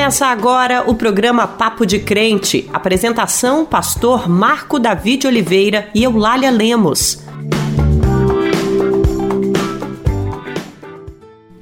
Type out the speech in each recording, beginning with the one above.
Começa agora o programa Papo de Crente. Apresentação: Pastor Marco David Oliveira e Eulália Lemos.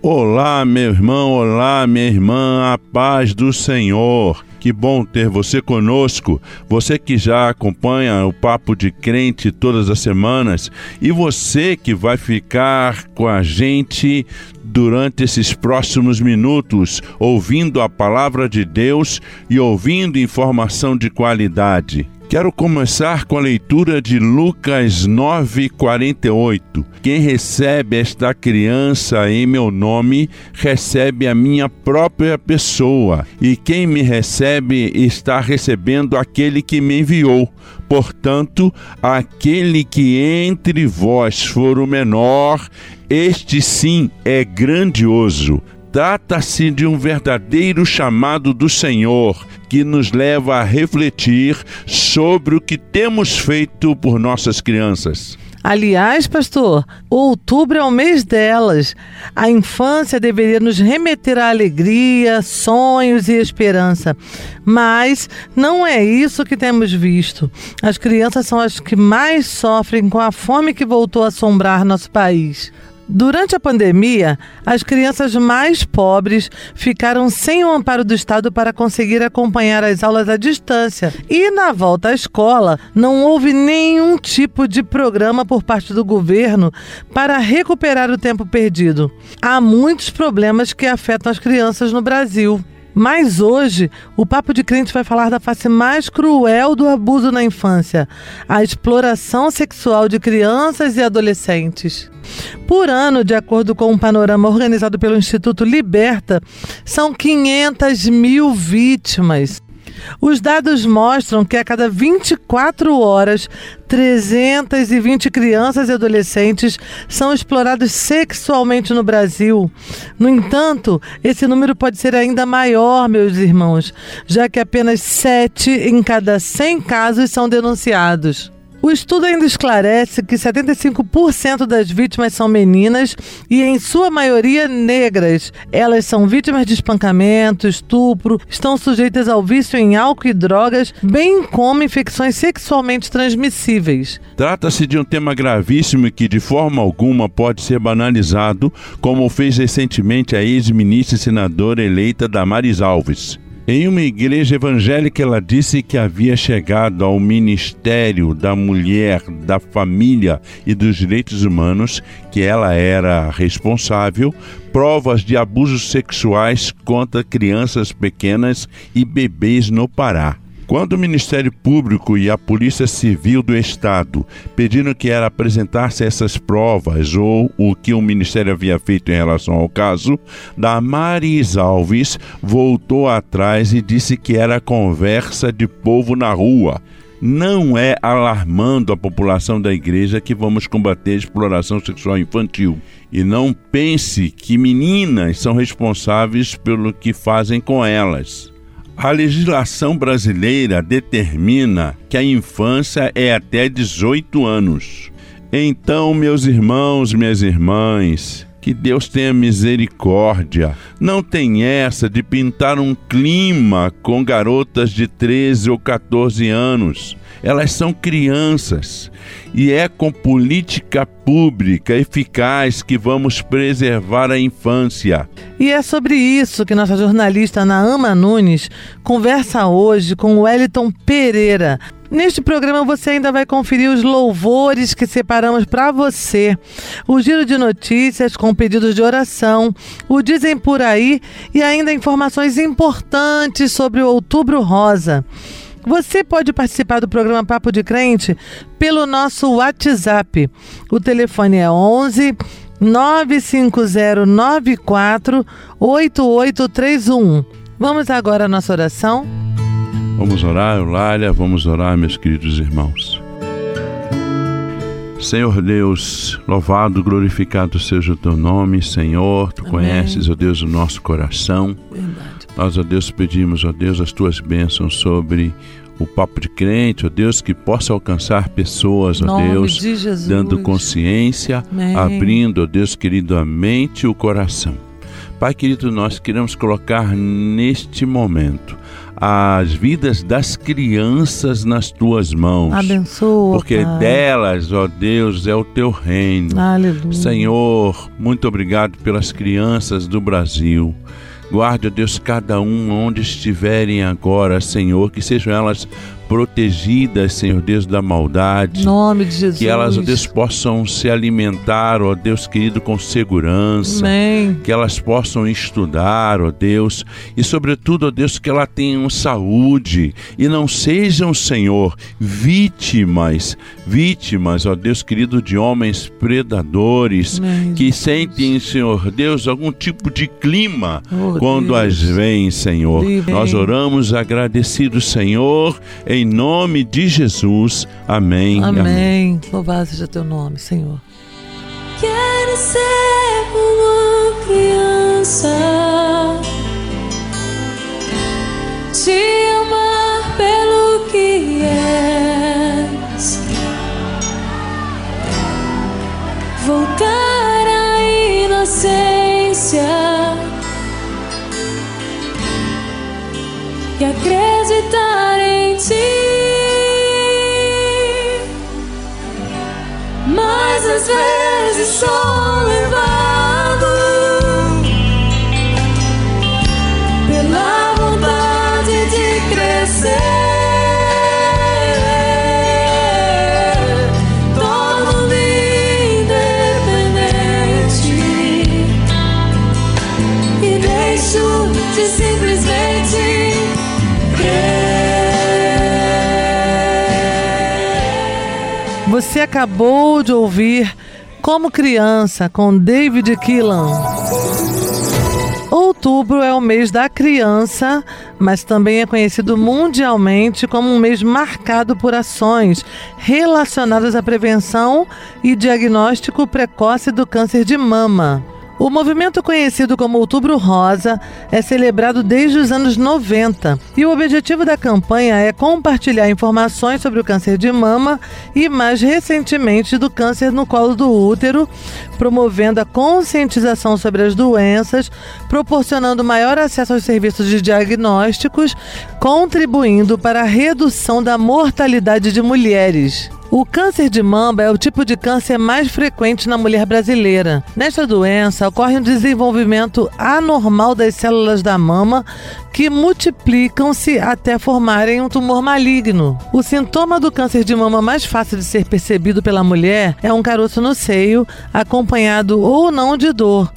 Olá, meu irmão, olá, minha irmã, a paz do Senhor. Que bom ter você conosco, você que já acompanha o Papo de Crente todas as semanas e você que vai ficar com a gente durante esses próximos minutos, ouvindo a palavra de Deus e ouvindo informação de qualidade. Quero começar com a leitura de Lucas 9:48. Quem recebe esta criança em meu nome, recebe a minha própria pessoa, e quem me recebe está recebendo aquele que me enviou. Portanto, aquele que entre vós for o menor, este sim é grandioso. Trata-se de um verdadeiro chamado do Senhor que nos leva a refletir sobre o que temos feito por nossas crianças. Aliás, pastor, outubro é o mês delas. A infância deveria nos remeter à alegria, sonhos e esperança. Mas não é isso que temos visto. As crianças são as que mais sofrem com a fome que voltou a assombrar nosso país. Durante a pandemia, as crianças mais pobres ficaram sem o amparo do Estado para conseguir acompanhar as aulas à distância. E na volta à escola, não houve nenhum tipo de programa por parte do governo para recuperar o tempo perdido. Há muitos problemas que afetam as crianças no Brasil. Mas hoje, o Papo de Crente vai falar da face mais cruel do abuso na infância: a exploração sexual de crianças e adolescentes. Por ano, de acordo com um panorama organizado pelo Instituto Liberta, são 500 mil vítimas. Os dados mostram que a cada 24 horas, 320 crianças e adolescentes são explorados sexualmente no Brasil. No entanto, esse número pode ser ainda maior, meus irmãos, já que apenas 7 em cada 100 casos são denunciados. O estudo ainda esclarece que 75% das vítimas são meninas e, em sua maioria, negras. Elas são vítimas de espancamento, estupro, estão sujeitas ao vício em álcool e drogas, bem como infecções sexualmente transmissíveis. Trata-se de um tema gravíssimo e que, de forma alguma, pode ser banalizado, como fez recentemente a ex-ministra e senadora eleita Damares Alves. Em uma igreja evangélica, ela disse que havia chegado ao ministério da mulher, da família e dos direitos humanos, que ela era responsável, provas de abusos sexuais contra crianças pequenas e bebês no Pará. Quando o Ministério Público e a Polícia Civil do Estado pediram que ela apresentasse essas provas ou o que o Ministério havia feito em relação ao caso, Damaris Alves voltou atrás e disse que era conversa de povo na rua. Não é alarmando a população da igreja que vamos combater a exploração sexual infantil. E não pense que meninas são responsáveis pelo que fazem com elas. A legislação brasileira determina que a infância é até 18 anos. Então, meus irmãos, minhas irmãs, que Deus tenha misericórdia. Não tem essa de pintar um clima com garotas de 13 ou 14 anos. Elas são crianças e é com política pública eficaz que vamos preservar a infância. E é sobre isso que nossa jornalista Naama Nunes conversa hoje com Wellington Pereira. Neste programa você ainda vai conferir os louvores que separamos para você, o giro de notícias com pedidos de oração, o Dizem por aí e ainda informações importantes sobre o Outubro Rosa. Você pode participar do programa Papo de Crente pelo nosso WhatsApp. O telefone é 11 95094 8831. Vamos agora à nossa oração? Vamos orar, Eulália, vamos orar, meus queridos irmãos. Senhor Deus, louvado, glorificado seja o teu nome, Senhor. Tu Amém. conheces, ó Deus, o nosso coração. Verdade. Nós, ó Deus, pedimos, ó Deus, as tuas bênçãos sobre o papo de crente, ó Deus, que possa alcançar pessoas, ó Deus, de dando consciência, Amém. abrindo, ó Deus querido, a mente e o coração Pai querido, nós queremos colocar neste momento as vidas das crianças nas tuas mãos. Abençoa. Porque pai. delas, ó Deus, é o teu reino. Aleluia. Senhor, muito obrigado pelas crianças do Brasil. Guarde, ó Deus, cada um onde estiverem agora, Senhor, que sejam elas protegidas, Senhor Deus, da maldade. Nome de Jesus. Que elas, ó Deus, possam se alimentar, ó Deus querido, com segurança. Amém. Que elas possam estudar, ó Deus. E, sobretudo, ó Deus, que elas tenham saúde. E não sejam, Senhor, vítimas, vítimas, ó Deus querido, de homens predadores Amém, que sentem, Senhor Deus, algum tipo de clima Oh, quando Deus. as veem, Senhor. Livre. Nós oramos agradecidos, Senhor, em nome de Jesus. Amém. Amém. Louvado seja teu nome, Senhor. Quero ser uma criança, te amar pelo que és, voltar à inocência e acreditar em ti. Mas às vezes sou levado pela vontade de crescer. Independente e deixo de simplesmente Você acabou de ouvir Como Criança com David Keelan. Outubro é o mês da criança, mas também é conhecido mundialmente como um mês marcado por ações relacionadas à prevenção e diagnóstico precoce do câncer de mama. O movimento conhecido como Outubro Rosa é celebrado desde os anos 90 e o objetivo da campanha é compartilhar informações sobre o câncer de mama e, mais recentemente, do câncer no colo do útero, promovendo a conscientização sobre as doenças, proporcionando maior acesso aos serviços de diagnósticos, contribuindo para a redução da mortalidade de mulheres. O câncer de mama é o tipo de câncer mais frequente na mulher brasileira. Nesta doença, ocorre um desenvolvimento anormal das células da mama que multiplicam-se até formarem um tumor maligno. O sintoma do câncer de mama mais fácil de ser percebido pela mulher é um caroço no seio, acompanhado ou não de dor.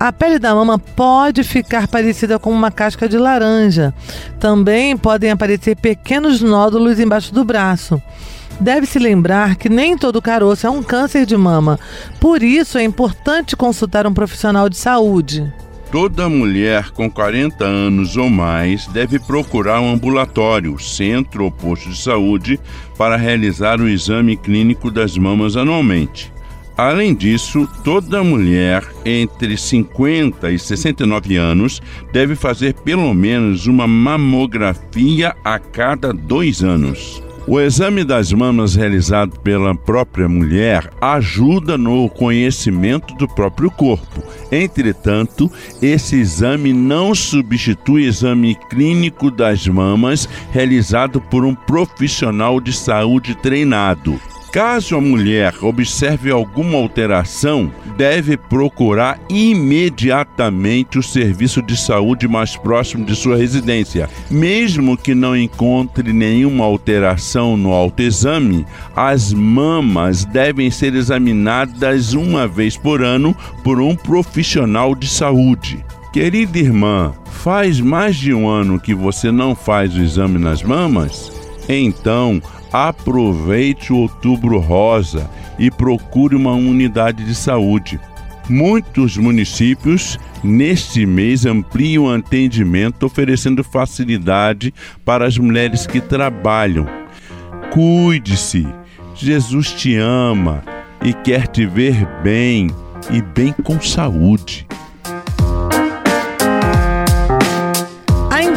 A pele da mama pode ficar parecida com uma casca de laranja. Também podem aparecer pequenos nódulos embaixo do braço. Deve-se lembrar que nem todo caroço é um câncer de mama, por isso é importante consultar um profissional de saúde. Toda mulher com 40 anos ou mais deve procurar um ambulatório, centro ou posto de saúde para realizar o exame clínico das mamas anualmente. Além disso, toda mulher entre 50 e 69 anos deve fazer pelo menos uma mamografia a cada dois anos. O exame das mamas realizado pela própria mulher ajuda no conhecimento do próprio corpo. Entretanto, esse exame não substitui o exame clínico das mamas realizado por um profissional de saúde treinado. Caso a mulher observe alguma alteração, deve procurar imediatamente o serviço de saúde mais próximo de sua residência. Mesmo que não encontre nenhuma alteração no autoexame, as mamas devem ser examinadas uma vez por ano por um profissional de saúde. Querida irmã, faz mais de um ano que você não faz o exame nas mamas? Então, aproveite o Outubro Rosa e procure uma unidade de saúde. Muitos municípios neste mês ampliam o atendimento, oferecendo facilidade para as mulheres que trabalham. Cuide-se, Jesus te ama e quer te ver bem e bem com saúde.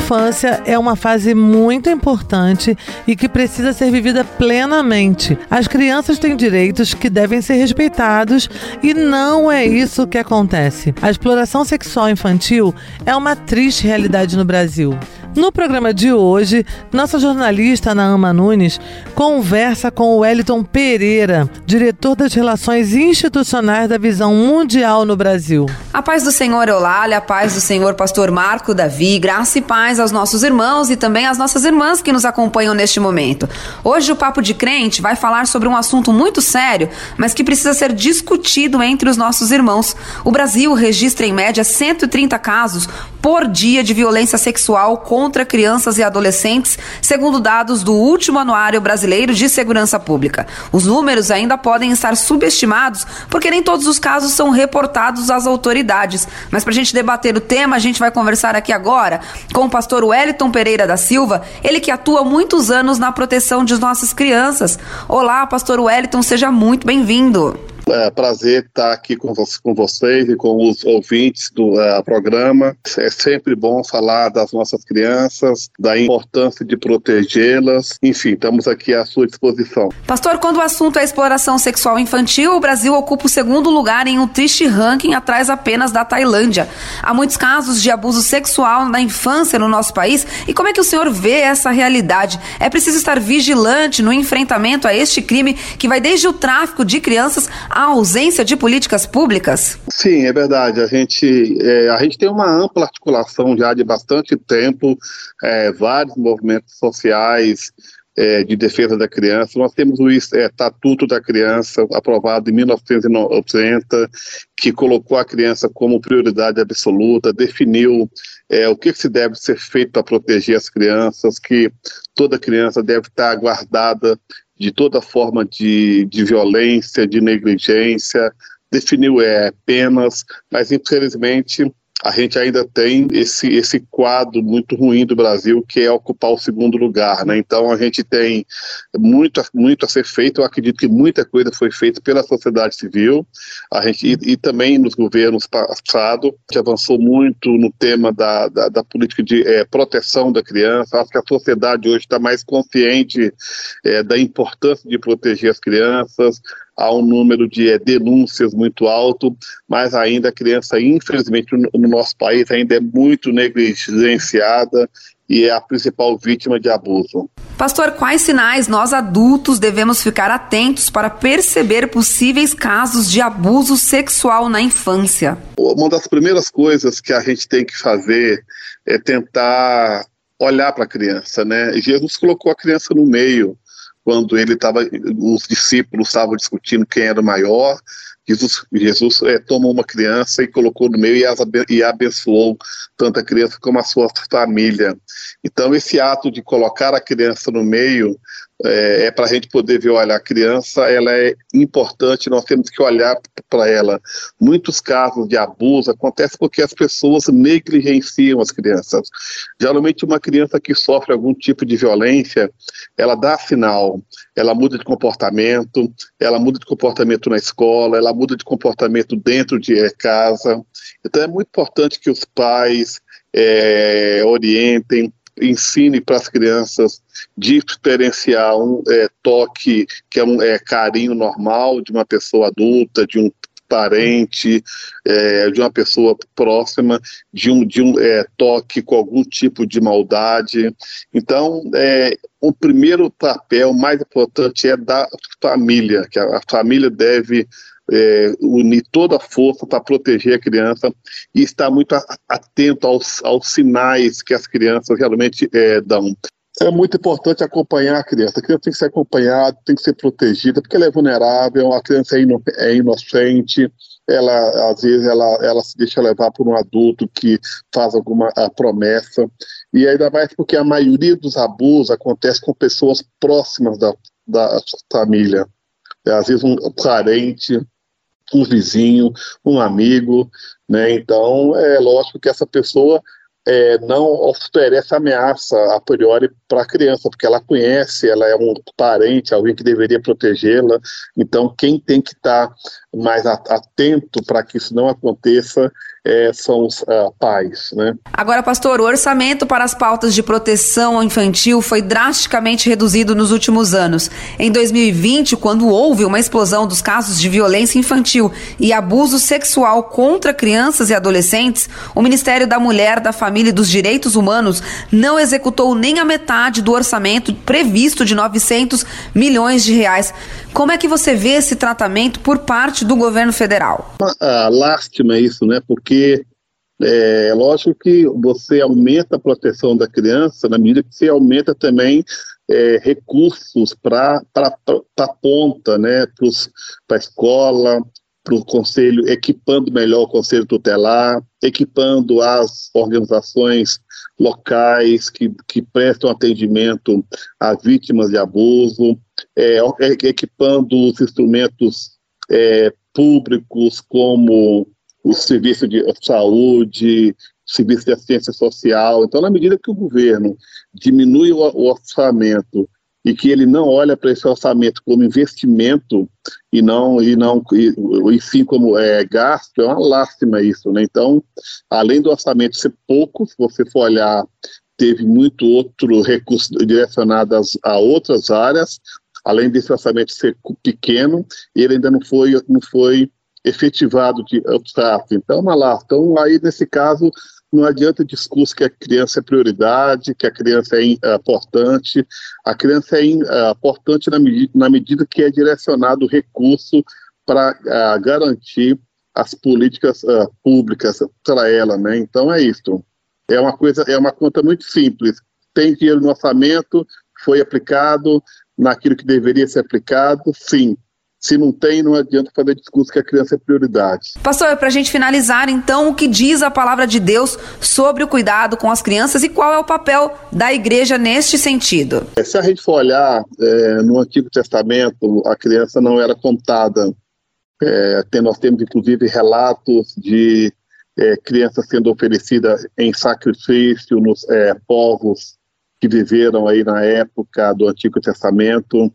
Infância é uma fase muito importante e que precisa ser vivida plenamente. As crianças têm direitos que devem ser respeitados e não é isso que acontece. A exploração sexual infantil é uma triste realidade no Brasil. No programa de hoje, nossa jornalista Naama Nunes conversa com o Wellington Pereira, diretor das Relações Institucionais da Visão Mundial no Brasil. A paz do Senhor Eulália, a paz do Senhor Pastor Marco Davi, graça e paz aos nossos irmãos e também às nossas irmãs que nos acompanham neste momento. Hoje o Papo de Crente vai falar sobre um assunto muito sério, mas que precisa ser discutido entre os nossos irmãos. O Brasil registra em média 130 casos por dia de violência sexual contra crianças e adolescentes, segundo dados do último Anuário Brasileiro de Segurança Pública. Os números ainda podem estar subestimados porque nem todos os casos são reportados às autoridades. Mas para a gente debater o tema, a gente vai conversar aqui agora com o pastor Wellington Pereira da Silva, ele que atua muitos anos na proteção de nossas crianças. Olá, pastor Wellington, seja muito bem-vindo. É prazer estar aqui com, com vocês e com os ouvintes do uh, programa. É sempre bom falar das nossas crianças, da importância de protegê-las. Enfim, estamos aqui à sua disposição. Pastor, quando o assunto é exploração sexual infantil, o Brasil ocupa o segundo lugar em um triste ranking atrás apenas da Tailândia. Há muitos casos de abuso sexual na infância no nosso país. E como é que o senhor vê essa realidade? É preciso estar vigilante no enfrentamento a este crime que vai desde o tráfico de crianças a ausência de políticas públicas? Sim, é verdade. A gente, é, a gente tem uma ampla articulação já de bastante tempo, é, vários movimentos sociais, é, de defesa da criança. Nós temos o é, Estatuto da Criança, aprovado em 1990, que colocou a criança como prioridade absoluta, definiu é, o que se deve ser feito para proteger as crianças, que toda criança deve estar guardada de toda forma de, de violência, de negligência, definiu é, penas, mas infelizmente a gente ainda tem esse, esse quadro muito ruim do Brasil, que é ocupar o segundo lugar. Né? Então a gente tem muito, muito a ser feito, eu acredito que muita coisa foi feita pela sociedade civil, a gente, e, e também nos governos passados, que avançou muito no tema da, da, da política de é, proteção da criança. Acho que a sociedade hoje está mais consciente é, da importância de proteger as crianças, há um número de é, denúncias muito alto, mas ainda a criança, infelizmente, no, no nosso país ainda é muito negligenciada e é a principal vítima de abuso. Pastor, quais sinais nós adultos devemos ficar atentos para perceber possíveis casos de abuso sexual na infância? Uma das primeiras coisas que a gente tem que fazer é tentar olhar para a criança, né? Jesus colocou a criança no meio quando ele estava, os discípulos estavam discutindo quem era o maior, Jesus, Jesus é, tomou uma criança e colocou no meio e, as, e abençoou tanto a criança como a sua família. Então, esse ato de colocar a criança no meio é, é para a gente poder ver, olha, a criança ela é importante, nós temos que olhar para ela. Muitos casos de abuso acontecem porque as pessoas negligenciam as crianças. Geralmente uma criança que sofre algum tipo de violência, ela dá sinal, ela muda de comportamento, ela muda de comportamento na escola, ela muda de comportamento dentro de casa. Então é muito importante que os pais é, orientem, ensine para as crianças diferenciar um é, toque que é um é, carinho normal de uma pessoa adulta, de um parente, é, de uma pessoa próxima, de um, de um é, toque com algum tipo de maldade. Então, é, o primeiro papel mais importante é da família, que a, a família deve é, unir toda a força para proteger a criança e estar muito atento aos, aos sinais que as crianças realmente é, dão. É muito importante acompanhar a criança. A criança tem que ser acompanhada, tem que ser protegida, porque ela é vulnerável, a criança é, é inocente, ela às vezes ela, ela se deixa levar por um adulto que faz alguma promessa. E ainda mais porque a maioria dos abusos acontece com pessoas próximas da, da família. Às vezes um parente, um vizinho, um amigo, né? Então é lógico que essa pessoa é, não oferece ameaça a priori para a criança, porque ela conhece, ela é um parente, alguém que deveria protegê-la. Então, quem tem que estar tá mais atento para que isso não aconteça é, são os uh, pais, né? Agora, pastor, o orçamento para as pautas de proteção infantil foi drasticamente reduzido nos últimos anos. Em 2020, quando houve uma explosão dos casos de violência infantil e abuso sexual contra crianças e adolescentes, o Ministério da Mulher, da Família e dos Direitos Humanos não executou nem a metade do orçamento previsto de 900 milhões de reais. Como é que você vê esse tratamento por parte do governo federal? Ah, lástima isso, né? Porque é lógico que você aumenta a proteção da criança na medida que você aumenta também é, recursos para a ponta, né, para a escola, para o conselho, equipando melhor o conselho tutelar, equipando as organizações locais que, que prestam atendimento a vítimas de abuso, é, é equipando os instrumentos é, públicos como o serviço de saúde, serviço de assistência social. Então, na medida que o governo diminui o, o orçamento e que ele não olha para esse orçamento como investimento e não e não e, e sim como é, gasto é uma lástima isso, né? Então, além do orçamento ser pouco, se você for olhar, teve muito outro recurso direcionado a outras áreas, além desse orçamento ser pequeno, ele ainda não foi não foi efetivado de fato. Então, uma lá. Então, aí nesse caso não adianta discurso que a criança é prioridade, que a criança é, é importante. A criança é, é importante na, medida, na medida que é direcionado o recurso para uh, garantir as políticas uh, públicas para ela, né? Então é isso. É uma coisa, é uma conta muito simples. Tem dinheiro no orçamento, foi aplicado naquilo que deveria ser aplicado, sim. Se não tem, não adianta fazer discurso que a criança é prioridade. Pastor, para a gente finalizar, então, o que diz a palavra de Deus sobre o cuidado com as crianças e qual é o papel da igreja neste sentido? É, se a gente for olhar é, no Antigo Testamento, a criança não era contada. É, tem, nós temos, inclusive, relatos de é, crianças sendo oferecidas em sacrifício nos é, povos que viveram aí na época do Antigo Testamento.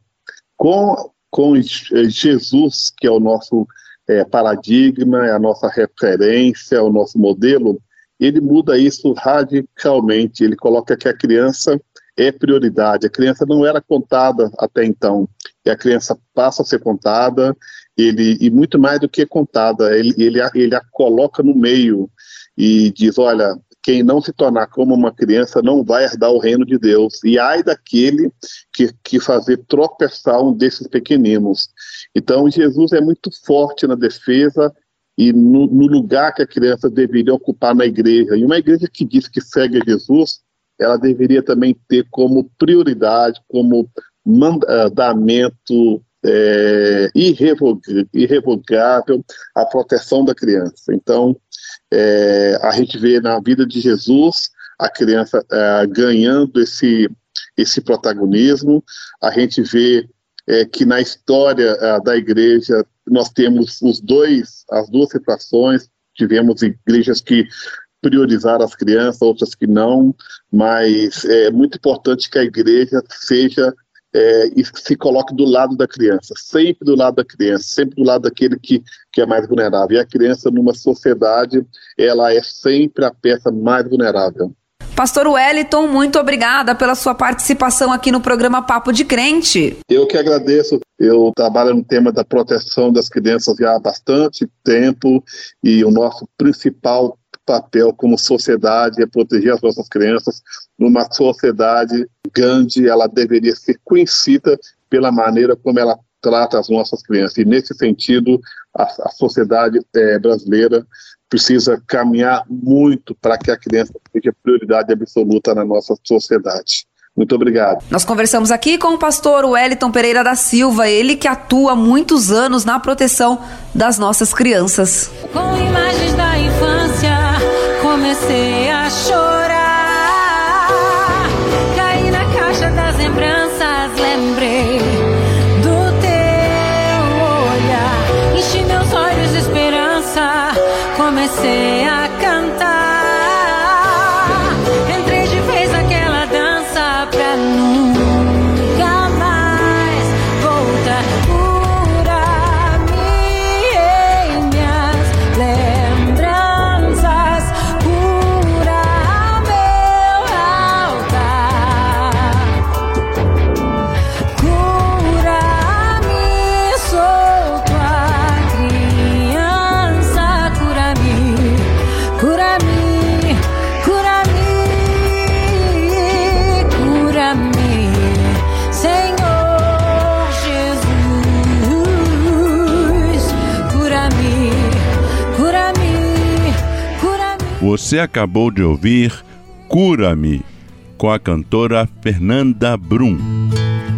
Com com Jesus, que é o nosso é, paradigma, é a nossa referência, é o nosso modelo, ele muda isso radicalmente. Ele coloca que a criança é prioridade. A criança não era contada até então, e a criança passa a ser contada, ele, e muito mais do que contada, ele, ele, ele a coloca no meio e diz: olha, quem não se tornar como uma criança não vai herdar o reino de Deus. E ai daquele que, que fazer tropeçar um desses pequeninos. Então, Jesus é muito forte na defesa e no, no, lugar que a criança deveria ocupar na igreja. E uma igreja que diz que segue Jesus, ela deveria também ter como prioridade, como mandamento é, irrevogável a proteção da criança. Então, é, a gente vê na vida de Jesus a criança é, ganhando esse, esse protagonismo, a gente vê é, que na história é, da igreja nós temos os dois, as duas situações, tivemos igrejas que priorizaram as crianças, outras que não, mas é muito importante que a igreja seja é, e se coloque do lado da criança, sempre do lado da criança, sempre do lado daquele que, que é mais vulnerável. E a criança, numa sociedade, ela é sempre a peça mais vulnerável. Pastor Wellington, muito obrigada pela sua participação aqui no programa Papo de Crente. Eu que agradeço. Eu trabalho no tema da proteção das crianças já há bastante tempo e o nosso principal papel como sociedade é proteger as nossas crianças. Numa sociedade grande, ela deveria ser conhecida pela maneira como ela trata as nossas crianças. E, nesse sentido, a, a sociedade é, brasileira precisa caminhar muito para que a criança seja prioridade absoluta na nossa sociedade. Muito obrigado. Nós conversamos aqui com o pastor Wellington Pereira da Silva, ele que atua há muitos anos na proteção das nossas crianças. Com imagens da comecei a chorar. Caí na caixa das lembranças, lembrei do teu olhar. Enchi meus olhos de esperança, comecei a Você acabou de ouvir Cura-me, com a cantora Fernanda Brum.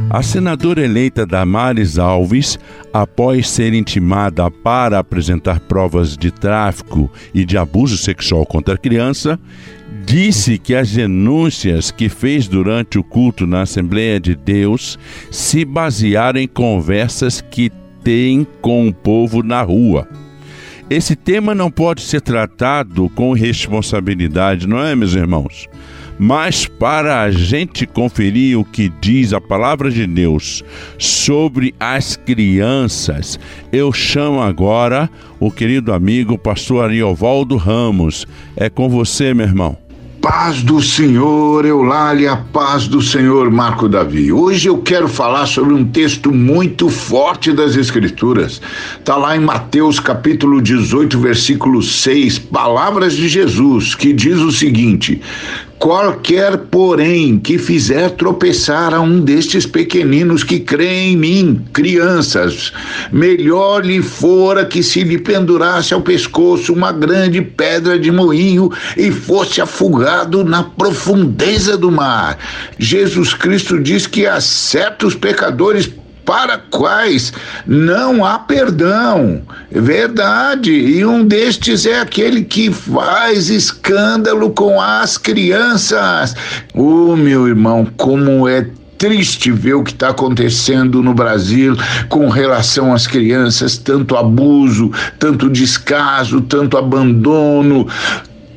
A senadora eleita Damares Alves, após ser intimada para apresentar provas de tráfico e de abuso sexual contra a criança, disse que as denúncias que fez durante o culto na Assembleia de Deus se basearam em conversas que tem com o povo na rua. Esse tema não pode ser tratado com responsabilidade, não é, meus irmãos? Mas para a gente conferir o que diz a palavra de Deus sobre as crianças, eu chamo agora o querido amigo pastor Ariovaldo Ramos. É com você, meu irmão. Paz do Senhor, Eulália, paz do Senhor, Marco Davi. Hoje eu quero falar sobre um texto muito forte das Escrituras. Está lá em Mateus capítulo 18, versículo 6, palavras de Jesus, que diz o seguinte: Qualquer, porém, que fizer tropeçar a um destes pequeninos que creem em mim, crianças, melhor lhe fora que se lhe pendurasse ao pescoço uma grande pedra de moinho e fosse afogado na profundeza do mar. Jesus Cristo diz que há certos pecadores para quais não há perdão. Verdade. E um destes é aquele que faz escândalo com as crianças. Oh, meu irmão, como é triste ver o que está acontecendo no Brasil com relação às crianças, tanto abuso, tanto descaso, tanto abandono,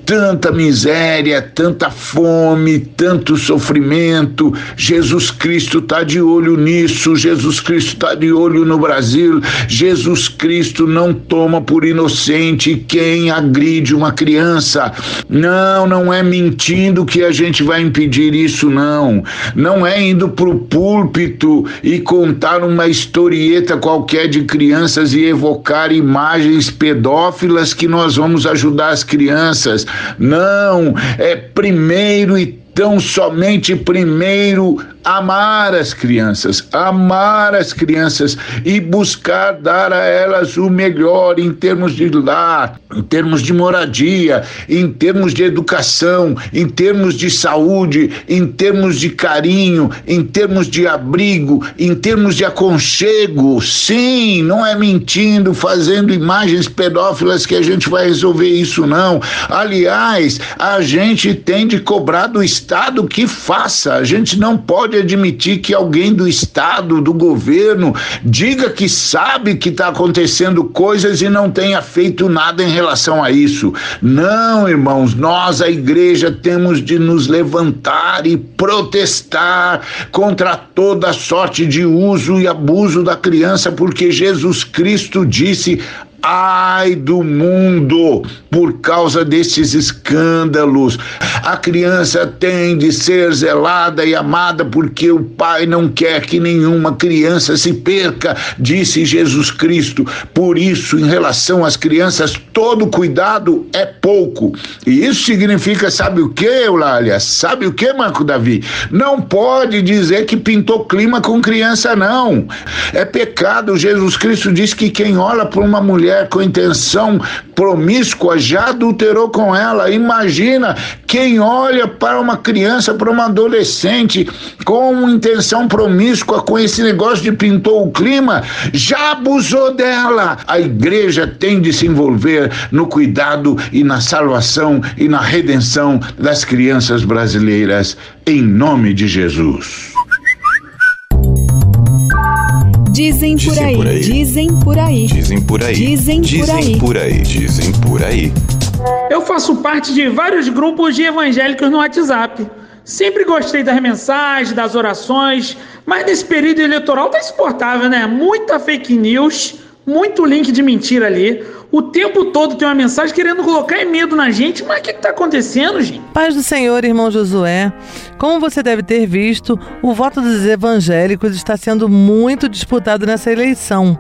tanta miséria, tanta fome, tanto sofrimento. Jesus Cristo está de olho nisso, Jesus Cristo está de olho no Brasil. Jesus Cristo não toma por inocente quem agride uma criança. Não, não é mentindo que a gente vai impedir isso, não. Não é indo para o púlpito e contar uma historieta qualquer de crianças e evocar imagens pedófilas que nós vamos ajudar as crianças. Não, é primeiro e tão somente primeiro amar as crianças, amar as crianças e buscar dar a elas o melhor em termos de lar, em termos de moradia, em termos de educação, em termos de saúde, em termos de carinho, em termos de abrigo, em termos de aconchego. Sim, não é mentindo, fazendo imagens pedófilas que a gente vai resolver isso, não. Aliás, a gente tem de cobrar do Estado que faça, a gente não pode admitir que alguém do Estado, do governo, diga que sabe que está acontecendo coisas e não tenha feito nada em relação a isso. Não, irmãos, nós, a igreja, temos de nos levantar e protestar contra toda sorte de uso e abuso da criança, porque Jesus Cristo disse: Ai do mundo por causa desses escândalos. A criança tem de ser zelada e amada porque o pai não quer que nenhuma criança se perca, disse Jesus Cristo. Por isso, em relação às crianças, todo cuidado é pouco. E isso significa, sabe o que, Eulália? Sabe o que, Marco Davi? Não pode dizer que pintou clima com criança, não. É pecado. Jesus Cristo diz que quem olha para uma mulher mulher com intenção promíscua já adulterou com ela. Imagina quem olha para uma criança, para uma adolescente com intenção promíscua, com esse negócio de pintou o clima, já abusou dela. A igreja tem de se envolver no cuidado e na salvação e na redenção das crianças brasileiras, em nome de Jesus. Dizem por aí, por aí, dizem por aí, dizem por aí, dizem por aí, por aí, dizem por aí. Eu faço parte de vários grupos de evangélicos no WhatsApp. Sempre gostei das mensagens, das orações, mas nesse período eleitoral tá insuportável, né? Muita fake news, muito link de mentira ali. O tempo todo tem uma mensagem querendo colocar medo na gente, mas o que está acontecendo, gente? Paz do Senhor, irmão Josué. Como você deve ter visto, o voto dos evangélicos está sendo muito disputado nessa eleição.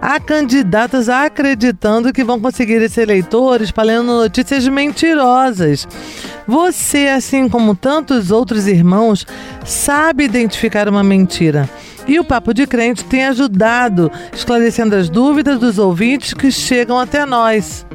Há candidatas acreditando que vão conseguir esse eleitor espalhando notícias mentirosas. Você, assim como tantos outros irmãos, sabe identificar uma mentira. E o Papo de Crente tem ajudado, esclarecendo as dúvidas dos ouvintes que chegam até nós.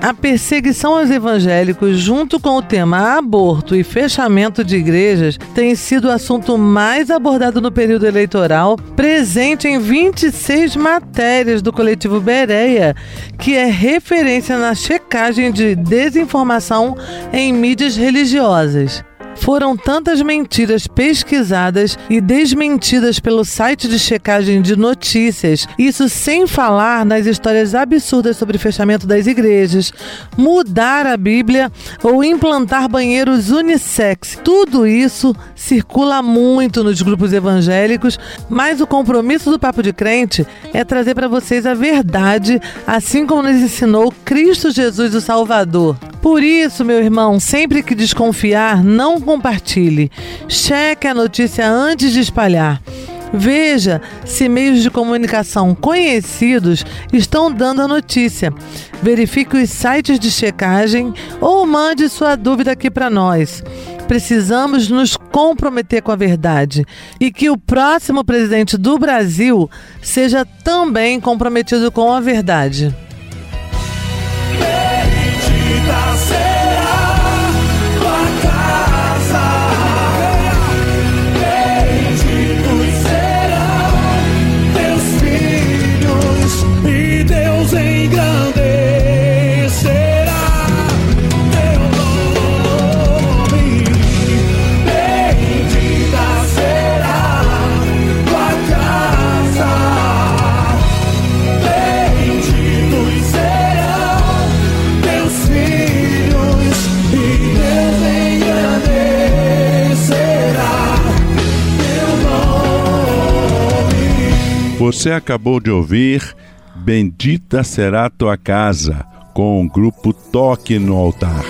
A perseguição aos evangélicos, junto com o tema aborto e fechamento de igrejas, tem sido o assunto mais abordado no período eleitoral, presente em 26 matérias do coletivo Bereia, que é referência na checagem de desinformação em mídias religiosas. Foram tantas mentiras pesquisadas e desmentidas pelo site de checagem de notícias, isso sem falar nas histórias absurdas sobre fechamento das igrejas, mudar a Bíblia ou implantar banheiros unissex. Tudo isso circula muito nos grupos evangélicos, mas o compromisso do Papo de Crente é trazer para vocês a verdade, assim como nos ensinou Cristo Jesus, o Salvador. Por isso, meu irmão, sempre que desconfiar, não compartilhe. Cheque a notícia antes de espalhar. Veja se meios de comunicação conhecidos estão dando a notícia. Verifique os sites de checagem ou mande sua dúvida aqui para nós. Precisamos nos comprometer com a verdade e que o próximo presidente do Brasil seja também comprometido com a verdade. Você acabou de ouvir Bendita Será Tua Casa, com o grupo Toque no Altar.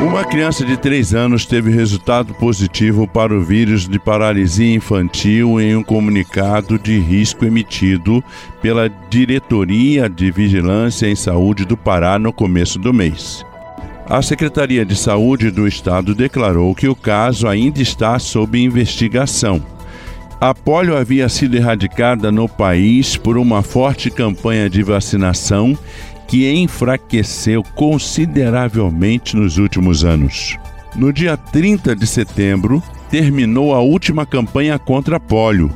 Uma criança de 3 anos teve resultado positivo para o vírus de paralisia infantil em um comunicado de risco emitido pela Diretoria de Vigilância em Saúde do Pará no começo do mês. A Secretaria de Saúde do Estado declarou que o caso ainda está sob investigação a polio havia sido erradicada no país por uma forte campanha de vacinação que enfraqueceu consideravelmente nos últimos anos. No dia 30 de setembro, terminou a última campanha contra a polio.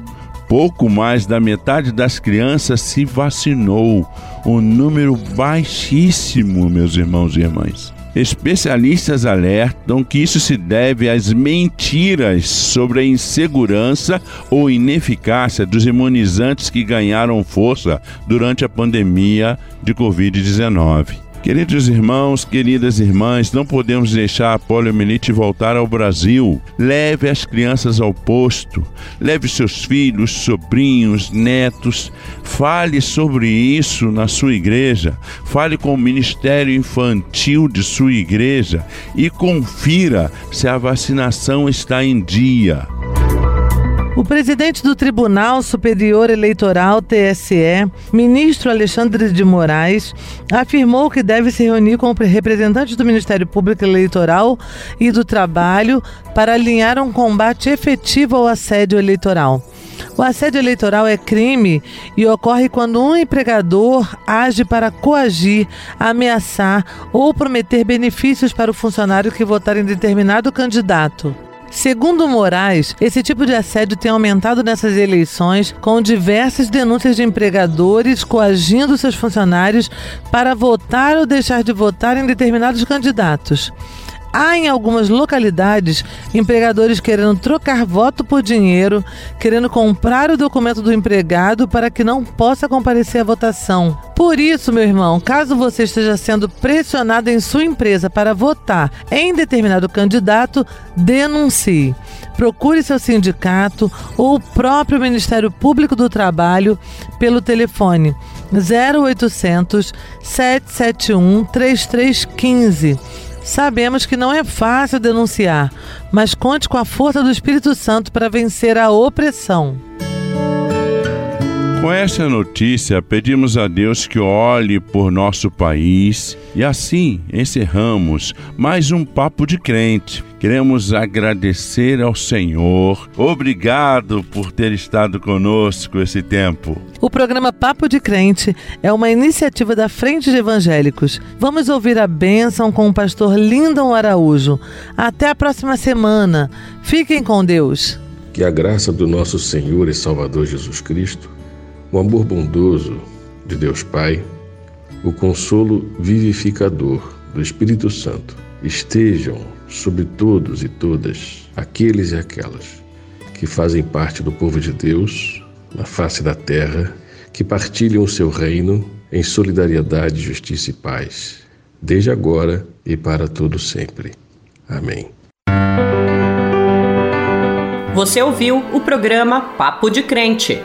Pouco mais da metade das crianças se vacinou, um número baixíssimo, meus irmãos e irmãs. Especialistas alertam que isso se deve às mentiras sobre a insegurança ou ineficácia dos imunizantes que ganharam força durante a pandemia de Covid-19. Queridos irmãos, queridas irmãs, não podemos deixar a poliomielite voltar ao Brasil. Leve as crianças ao posto, leve seus filhos, sobrinhos, netos. Fale sobre isso na sua igreja. Fale com o ministério infantil de sua igreja e confira se a vacinação está em dia. O presidente do Tribunal Superior Eleitoral, TSE, ministro Alexandre de Moraes, afirmou que deve se reunir com representantes do Ministério Público Eleitoral e do Trabalho para alinhar um combate efetivo ao assédio eleitoral. O assédio eleitoral é crime e ocorre quando um empregador age para coagir, ameaçar ou prometer benefícios para o funcionário que votar em determinado candidato. Segundo Moraes, esse tipo de assédio tem aumentado nessas eleições, com diversas denúncias de empregadores coagindo seus funcionários para votar ou deixar de votar em determinados candidatos. Há em algumas localidades empregadores querendo trocar voto por dinheiro, querendo comprar o documento do empregado para que não possa comparecer à votação. Por isso, meu irmão, caso você esteja sendo pressionado em sua empresa para votar em determinado candidato, denuncie. Procure seu sindicato ou o próprio Ministério Público do Trabalho pelo telefone 0800 771 3315 Sabemos que não é fácil denunciar, mas conte com a força do Espírito Santo para vencer a opressão. Com essa notícia, pedimos a Deus que olhe por nosso país e assim encerramos mais um Papo de Crente. Queremos agradecer ao Senhor. Obrigado por ter estado conosco esse tempo. O programa Papo de Crente é uma iniciativa da Frente de Evangélicos. Vamos ouvir a bênção com o pastor Lindon Araújo. Até a próxima semana. Fiquem com Deus. Que a graça do nosso Senhor e Salvador Jesus Cristo o amor bondoso de Deus Pai, o consolo vivificador do Espírito Santo estejam sobre todos e todas aqueles e aquelas que fazem parte do povo de Deus na face da terra, que partilham o seu reino em solidariedade, justiça e paz, desde agora e para todo sempre. Amém. Você ouviu o programa Papo de Crente.